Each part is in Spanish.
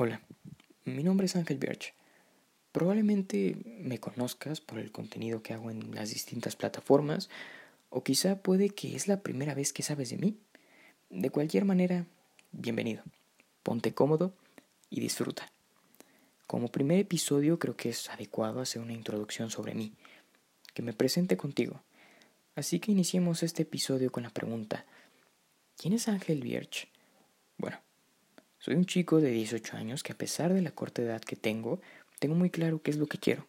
Hola, mi nombre es Ángel Birch. Probablemente me conozcas por el contenido que hago en las distintas plataformas, o quizá puede que es la primera vez que sabes de mí. De cualquier manera, bienvenido. Ponte cómodo y disfruta. Como primer episodio creo que es adecuado hacer una introducción sobre mí, que me presente contigo. Así que iniciemos este episodio con la pregunta, ¿quién es Ángel Birch? Bueno, soy un chico de 18 años que a pesar de la corta edad que tengo, tengo muy claro qué es lo que quiero,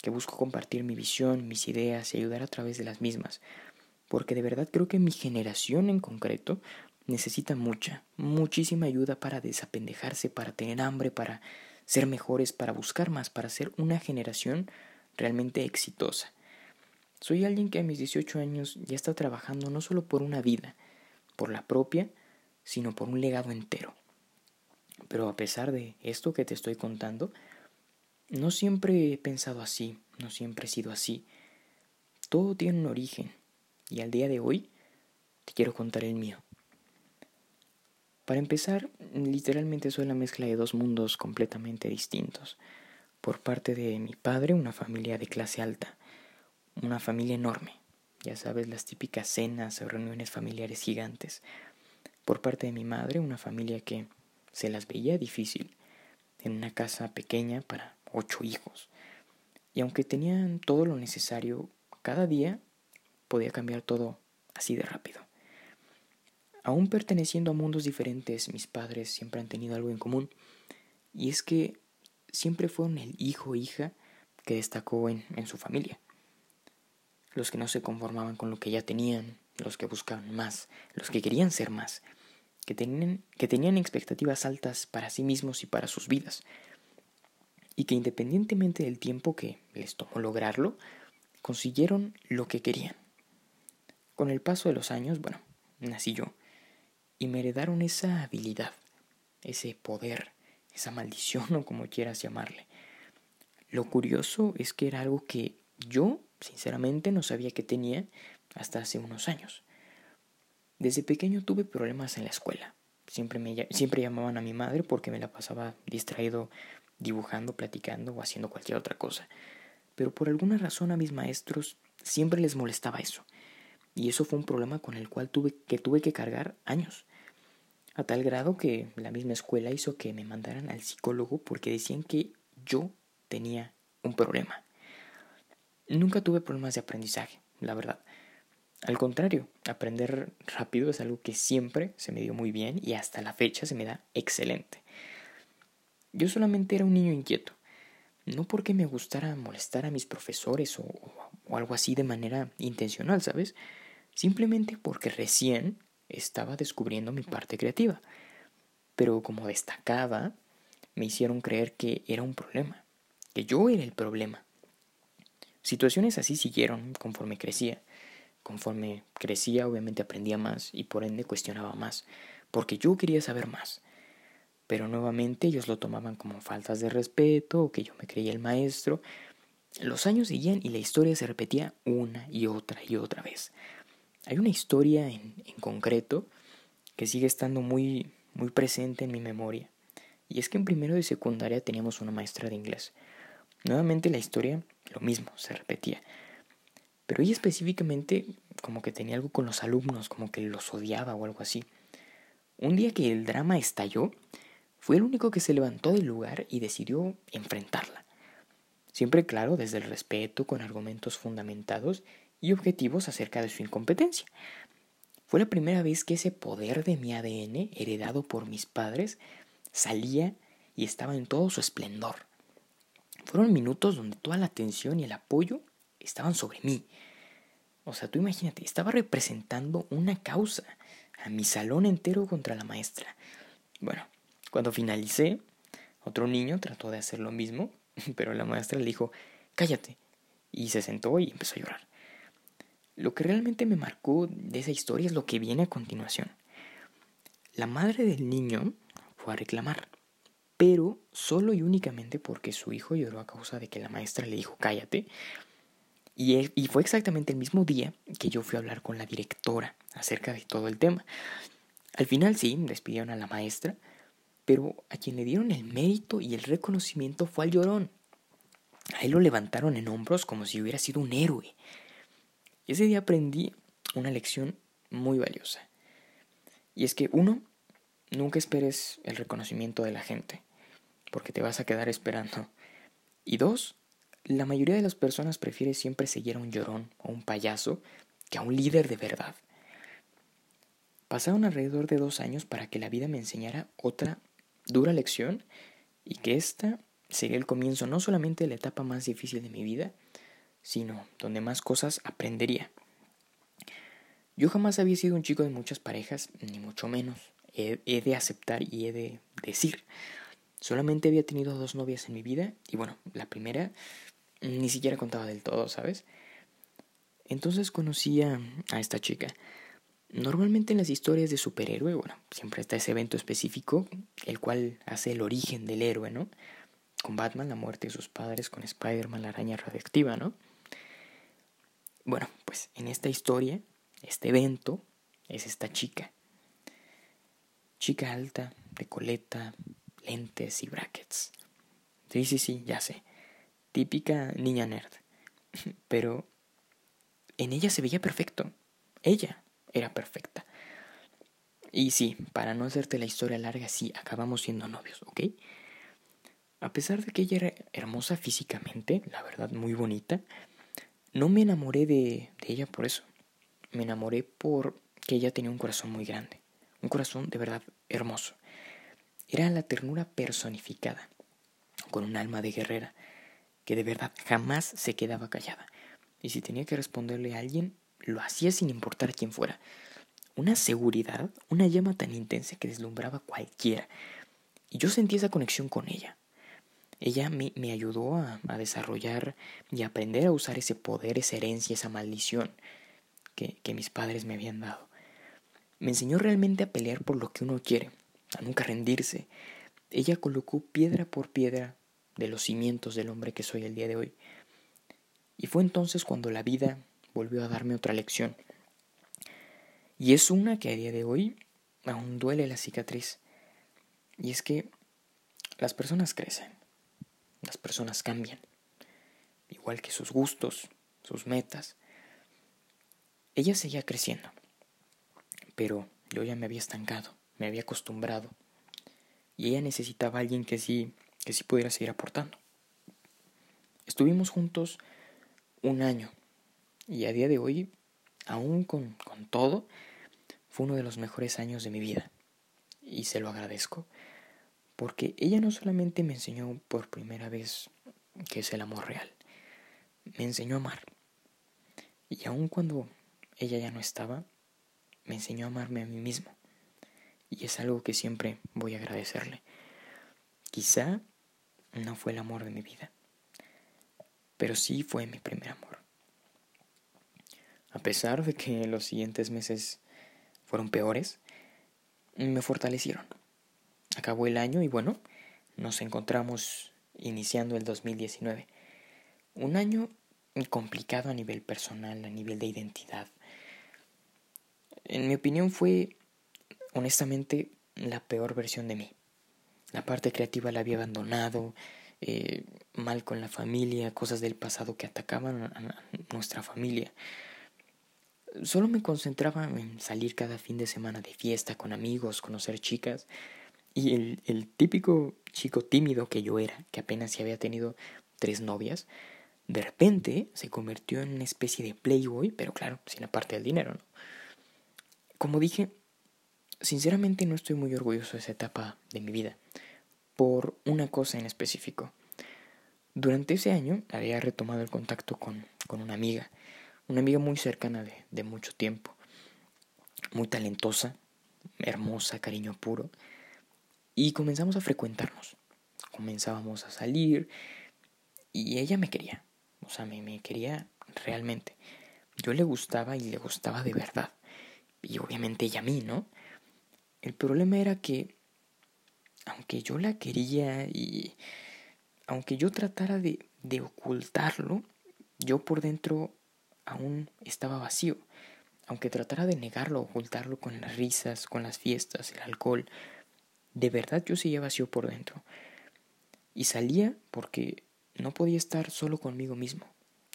que busco compartir mi visión, mis ideas y ayudar a través de las mismas, porque de verdad creo que mi generación en concreto necesita mucha, muchísima ayuda para desapendejarse, para tener hambre, para ser mejores, para buscar más, para ser una generación realmente exitosa. Soy alguien que a mis 18 años ya está trabajando no solo por una vida, por la propia, sino por un legado entero. Pero a pesar de esto que te estoy contando, no siempre he pensado así, no siempre he sido así. Todo tiene un origen y al día de hoy te quiero contar el mío. Para empezar, literalmente soy la mezcla de dos mundos completamente distintos. Por parte de mi padre, una familia de clase alta, una familia enorme, ya sabes, las típicas cenas o reuniones familiares gigantes. Por parte de mi madre, una familia que se las veía difícil en una casa pequeña para ocho hijos. Y aunque tenían todo lo necesario, cada día podía cambiar todo así de rápido. Aún perteneciendo a mundos diferentes, mis padres siempre han tenido algo en común, y es que siempre fueron el hijo o hija que destacó en, en su familia. Los que no se conformaban con lo que ya tenían, los que buscaban más, los que querían ser más, que tenían, que tenían expectativas altas para sí mismos y para sus vidas, y que independientemente del tiempo que les tomó lograrlo, consiguieron lo que querían. Con el paso de los años, bueno, nací yo, y me heredaron esa habilidad, ese poder, esa maldición o como quieras llamarle. Lo curioso es que era algo que yo, sinceramente, no sabía que tenía hasta hace unos años. Desde pequeño tuve problemas en la escuela. Siempre, me, siempre llamaban a mi madre porque me la pasaba distraído dibujando, platicando o haciendo cualquier otra cosa. Pero por alguna razón a mis maestros siempre les molestaba eso. Y eso fue un problema con el cual tuve que tuve que cargar años. A tal grado que la misma escuela hizo que me mandaran al psicólogo porque decían que yo tenía un problema. Nunca tuve problemas de aprendizaje, la verdad. Al contrario, aprender rápido es algo que siempre se me dio muy bien y hasta la fecha se me da excelente. Yo solamente era un niño inquieto, no porque me gustara molestar a mis profesores o, algo así de manera intencional, ¿sabes? Simplemente porque recién estaba descubriendo mi parte creativa. Pero como destacaba, me hicieron creer que era un problema, que yo era el problema. Situaciones así siguieron conforme crecía. Conforme crecía, obviamente aprendía más y por ende cuestionaba más, porque yo quería saber más. Pero nuevamente ellos lo tomaban como faltas de respeto que yo me creía el maestro. Los años seguían y la historia se repetía una y otra y otra vez. Hay una historia en, en concreto que sigue estando muy, muy presente en mi memoria. Y es que en primero de secundaria teníamos una maestra de inglés. Nuevamente la historia, lo mismo, se repetía. Pero ella específicamente como que tenía algo con los alumnos, como que los odiaba o algo así. Un día que el drama estalló, fue el único que se levantó del lugar y decidió enfrentarla. Siempre claro, desde el respeto, con argumentos fundamentados y objetivos acerca de su incompetencia. Fue la primera vez que ese poder de mi ADN, heredado por mis padres, salía y estaba en todo su esplendor. Fueron minutos donde toda la atención y el apoyo estaban sobre mí. O sea, tú imagínate, estaba representando una causa a mi salón entero contra la maestra. Bueno, cuando finalicé, otro niño trató de hacer lo mismo, pero la maestra le dijo, cállate, y se sentó y empezó a llorar. Lo que realmente me marcó de esa historia es lo que viene a continuación. La madre del niño fue a reclamar, pero solo y únicamente porque su hijo lloró a causa de que la maestra le dijo cállate y, fue exactamente el mismo día que yo fui a hablar con la directora acerca de todo el tema. Al final sí, despidieron a la maestra, pero a quien le dieron el mérito y el reconocimiento fue al llorón. A él lo levantaron en hombros como si hubiera sido un héroe. Ese día aprendí una lección muy valiosa. Y es que uno, nunca esperes el reconocimiento de la gente, porque te vas a quedar esperando. Y dos, la mayoría de las personas prefiere siempre seguir a un llorón o un payaso que a un líder de verdad. Pasaron alrededor de dos años para que la vida me enseñara otra dura lección y que esta sería el comienzo no solamente de la etapa más difícil de mi vida, sino donde más cosas aprendería. Yo jamás había sido un chico de muchas parejas, ni mucho menos. He, de aceptar y he de decir. Solamente había tenido dos novias en mi vida y bueno, la primera ni siquiera contaba del todo, ¿sabes? Entonces conocí a esta chica. Normalmente en las historias de superhéroe, bueno, siempre está ese evento específico, el cual hace el origen del héroe, ¿no? Con Batman, la muerte de sus padres, con Spider-Man, la araña radioactiva, ¿no? Bueno, pues en esta historia, este evento es esta chica. Chica alta, de coleta, lentes y brackets. Sí, sí, sí, ya sé. Típica niña nerd. Pero en ella se veía perfecto. Ella, era perfecta. Y sí, para no hacerte la historia larga, sí, acabamos siendo novios, ¿ok? A pesar de que ella era hermosa físicamente, la verdad muy bonita, no me enamoré de, de ella por eso. Me enamoré porque ella tenía un corazón muy grande, un corazón de verdad hermoso. Era la ternura personificada, con un alma de guerrera, que de verdad jamás se quedaba callada. Y si tenía que responderle a alguien, lo hacía sin importar quién fuera. Una seguridad, una llama tan intensa que deslumbraba a cualquiera. Y yo sentí esa conexión con ella. Ella me, me ayudó a, a, desarrollar y aprender a usar ese poder, esa herencia, esa maldición que, que mis padres me habían dado. Me enseñó realmente a pelear por lo que uno quiere, a nunca rendirse. Ella colocó piedra por piedra de los cimientos del hombre que soy el día de hoy. Y fue entonces cuando la vida volvió a darme otra lección. Y es una que a día de hoy aún duele la cicatriz. Y es que las personas crecen, las personas cambian, igual que sus gustos, sus metas. Ella seguía creciendo, pero yo ya me había estancado, me había acostumbrado, y ella necesitaba a alguien que sí, que sí pudiera seguir aportando. Estuvimos juntos un año y a día de hoy, aún con, con todo, fue uno de los mejores años de mi vida. Y se lo agradezco. Porque ella no solamente me enseñó por primera vez que es el amor real, me enseñó a amar. Y aun cuando ella ya no estaba, me enseñó a amarme a mí mismo. Y es algo que siempre voy a agradecerle. Quizá no fue el amor de mi vida, pero sí fue mi primer amor. A pesar de que los siguientes meses fueron peores, me fortalecieron. Acabó el año y bueno, nos encontramos iniciando el 2019. Un año complicado a nivel personal, a nivel de identidad. En mi opinión fue, honestamente, la peor versión de mí. La parte creativa la había abandonado, eh, mal con la familia, cosas del pasado que atacaban a nuestra familia. Solo me concentraba en salir cada fin de semana de fiesta con amigos, conocer chicas. Y el, el típico chico tímido que yo era, que apenas si había tenido tres novias, de repente se convirtió en una especie de playboy, pero claro, sin la parte del dinero. Como dije, sinceramente no estoy muy orgulloso de esa etapa de mi vida, por una cosa en específico. Durante ese año había retomado el contacto con, con una amiga, una amiga muy cercana de, de mucho tiempo, muy talentosa, hermosa, cariño puro, y comenzamos a frecuentarnos, comenzábamos a salir, y ella me quería, o sea, me, me quería realmente. Yo le gustaba y le gustaba de verdad, y obviamente ella a mí, ¿no? El problema era que, aunque yo la quería y aunque yo tratara de, de ocultarlo, yo por dentro aún estaba vacío. Aunque tratara de negarlo, ocultarlo con las risas, con las fiestas, el alcohol, De verdad yo seguía vacío por dentro. Y salía porque no podía estar solo conmigo mismo.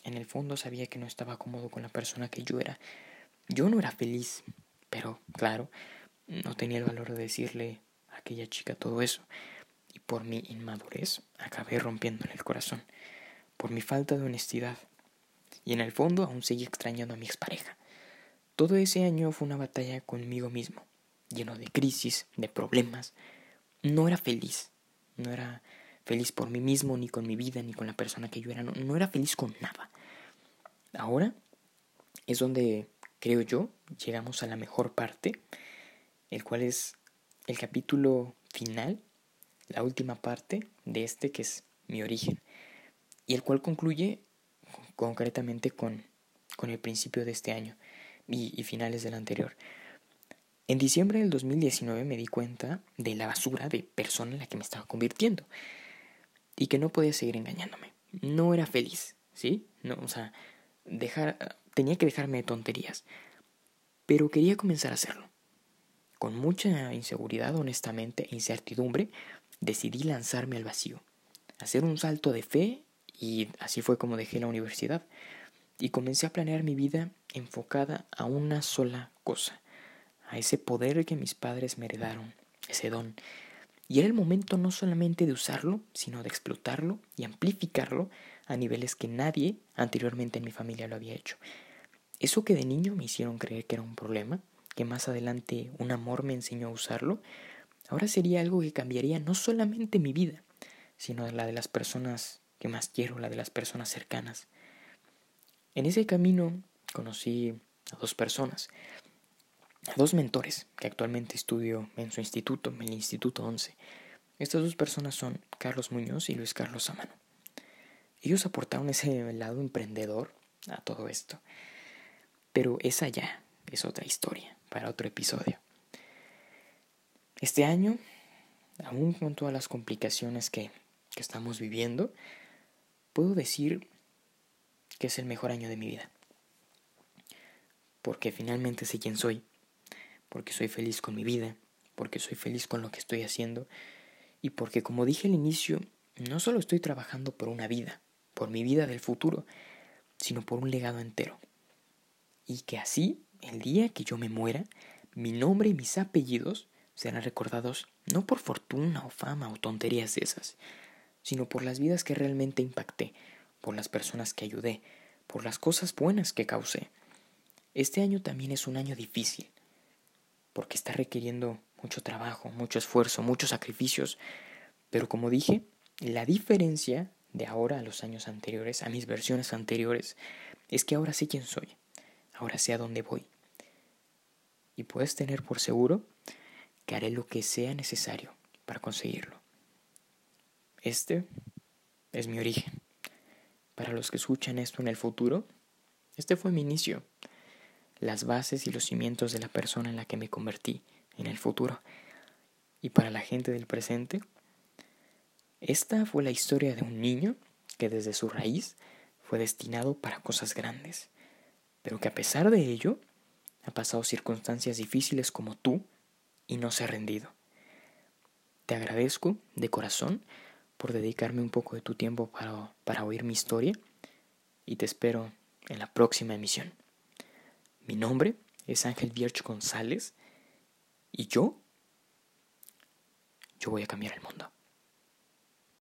En el fondo sabía que no estaba cómodo con la persona que yo era. Yo no era feliz, pero claro, no tenía el valor de decirle a aquella chica todo eso. Y por mi inmadurez acabé rompiéndole el corazón. Por mi falta de honestidad. Y en el fondo aún seguía extrañando a mi expareja. Todo ese año fue una batalla conmigo mismo, lleno de crisis, de problemas. No era feliz. No era feliz por mí mismo, ni con mi vida, ni con la persona que yo era. No, era feliz con nada. Ahora es donde, creo yo, llegamos a la mejor parte, el cual es el capítulo final, la última parte de este que es mi origen, y el cual concluye concretamente con, con el principio de este año y, finales del anterior. En diciembre del 2019 me di cuenta de la basura de persona en la que me estaba convirtiendo y que no podía seguir engañándome. No era feliz, ¿sí? No, o sea, dejar, tenía que dejarme de tonterías, pero quería comenzar a hacerlo. Con mucha inseguridad, honestamente, e incertidumbre, decidí lanzarme al vacío, hacer un salto de fe y así fue como dejé la universidad y comencé a planear mi vida enfocada a una sola cosa, a ese poder que mis padres me heredaron, ese don, y era el momento no solamente de usarlo, sino de explotarlo y amplificarlo a niveles que nadie anteriormente en mi familia lo había hecho. Eso que de niño me hicieron creer que era un problema, que más adelante un amor me enseñó a usarlo, ahora sería algo que cambiaría no solamente mi vida, sino la de las personas que más quiero, la de las personas cercanas. En ese camino conocí a dos personas, dos mentores que actualmente estudio en su instituto, en el Instituto 11. Estas dos personas son Carlos Muñoz y Luis Carlos Samano. Ellos aportaron ese lado emprendedor a todo esto. Pero esa ya es otra historia para otro episodio. Este año, aún con todas las complicaciones que, que estamos viviendo, puedo decir que es el mejor año de mi vida. Porque finalmente sé quién soy porque soy feliz con mi vida, porque soy feliz con lo que estoy haciendo y porque, como dije al inicio, no solo estoy trabajando por una vida, por mi vida del futuro, sino por un legado entero. Y que así, el día que yo me muera, mi nombre y mis apellidos serán recordados no por fortuna o fama o tonterías esas, sino por las vidas que realmente impacté, por las personas que ayudé, por las cosas buenas que causé. Este año también es un año difícil, porque está requiriendo mucho trabajo, mucho esfuerzo, muchos sacrificios. Pero como dije, la diferencia de ahora a los años anteriores, a mis versiones anteriores, es que ahora sé quién soy, ahora sé a dónde voy. Y puedes tener por seguro que haré lo que sea necesario para conseguirlo. Este es mi origen. Para los que escuchan esto en el futuro, este fue mi inicio las bases y los cimientos de la persona en la que me convertí en el futuro. Y para la gente del presente, esta fue la historia de un niño que desde su raíz fue destinado para cosas grandes, pero que a pesar de ello ha pasado circunstancias difíciles como tú y no se ha rendido. Te agradezco de corazón por dedicarme un poco de tu tiempo para, para oír mi historia y te espero en la próxima emisión. Mi nombre es Ángel Vierch González y yo, yo voy a cambiar el mundo.